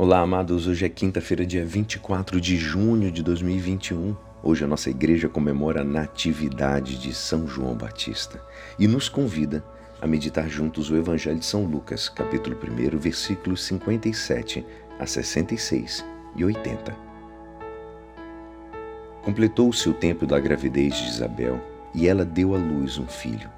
Olá, amados. Hoje é quinta-feira, dia 24 de junho de 2021. Hoje a nossa igreja comemora a Natividade de São João Batista e nos convida a meditar juntos o Evangelho de São Lucas, capítulo 1, versículos 57 a 66 e 80. Completou-se o tempo da gravidez de Isabel e ela deu à luz um filho.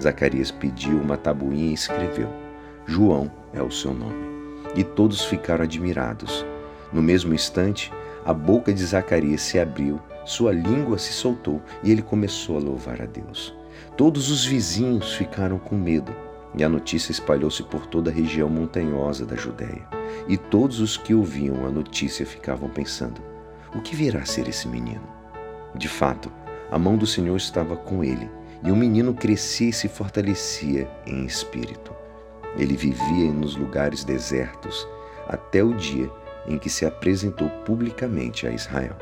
Zacarias pediu uma tabuinha e escreveu: João é o seu nome. E todos ficaram admirados. No mesmo instante, a boca de Zacarias se abriu, sua língua se soltou e ele começou a louvar a Deus. Todos os vizinhos ficaram com medo e a notícia espalhou-se por toda a região montanhosa da Judéia. E todos os que ouviam a notícia ficavam pensando: o que virá a ser esse menino? De fato, a mão do Senhor estava com ele, e o menino crescia e se fortalecia em espírito. Ele vivia nos lugares desertos até o dia em que se apresentou publicamente a Israel.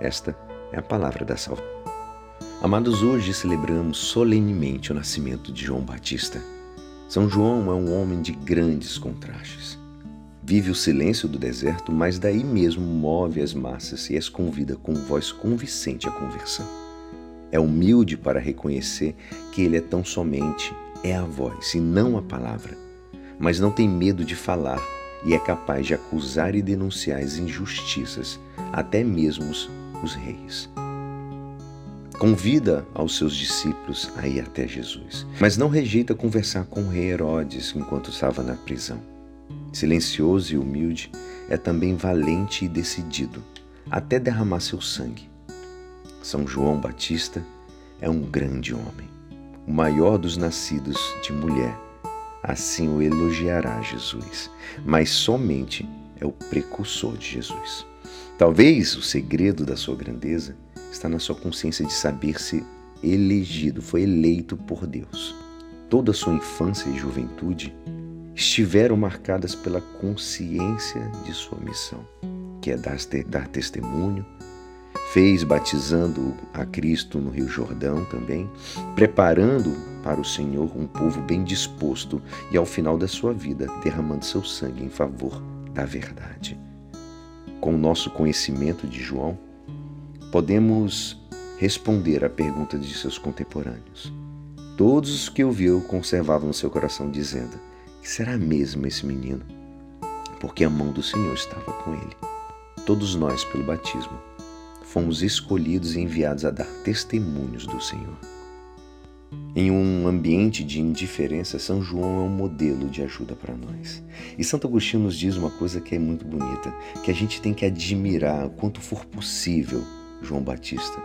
Esta é a palavra da salvação. Amados, hoje celebramos solenemente o nascimento de João Batista. São João é um homem de grandes contrastes. Vive o silêncio do deserto, mas daí mesmo move as massas e as convida com voz convincente à conversão. É humilde para reconhecer que ele é tão somente é a voz e não a palavra, mas não tem medo de falar e é capaz de acusar e denunciar as injustiças, até mesmo os reis. Convida aos seus discípulos a ir até Jesus, mas não rejeita conversar com o rei Herodes enquanto estava na prisão. Silencioso e humilde, é também valente e decidido, até derramar seu sangue. São João Batista é um grande homem o maior dos nascidos de mulher. Assim o elogiará Jesus, mas somente é o precursor de Jesus. Talvez o segredo da sua grandeza está na sua consciência de saber-se elegido, foi eleito por Deus. Toda a sua infância e juventude estiveram marcadas pela consciência de sua missão, que é dar, dar testemunho, fez batizando a Cristo no Rio Jordão também, preparando para o Senhor um povo bem disposto e ao final da sua vida derramando seu sangue em favor da verdade. Com o nosso conhecimento de João, podemos responder à pergunta de seus contemporâneos. Todos os que ouviu conservavam no seu coração, dizendo: Que será mesmo esse menino? Porque a mão do Senhor estava com ele. Todos nós, pelo batismo, fomos escolhidos e enviados a dar testemunhos do Senhor. Em um ambiente de indiferença, São João é um modelo de ajuda para nós. E Santo Agostinho nos diz uma coisa que é muito bonita, que a gente tem que admirar quanto for possível João Batista,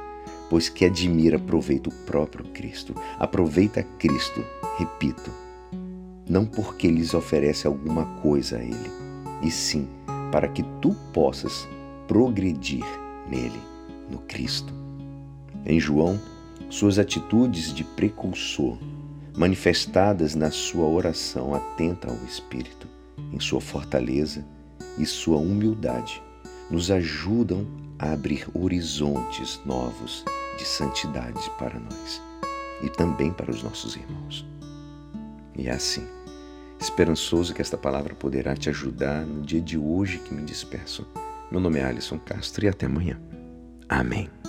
pois que admira aproveita o próprio Cristo, aproveita Cristo, repito, não porque lhes oferece alguma coisa a ele, e sim para que tu possas progredir nele no Cristo. Em João, suas atitudes de precursor, manifestadas na sua oração atenta ao Espírito, em sua fortaleza e sua humildade, nos ajudam a abrir horizontes novos de santidade para nós e também para os nossos irmãos. E é assim, esperançoso que esta palavra poderá te ajudar no dia de hoje que me despeço. Meu nome é Alisson Castro e até amanhã. Amém.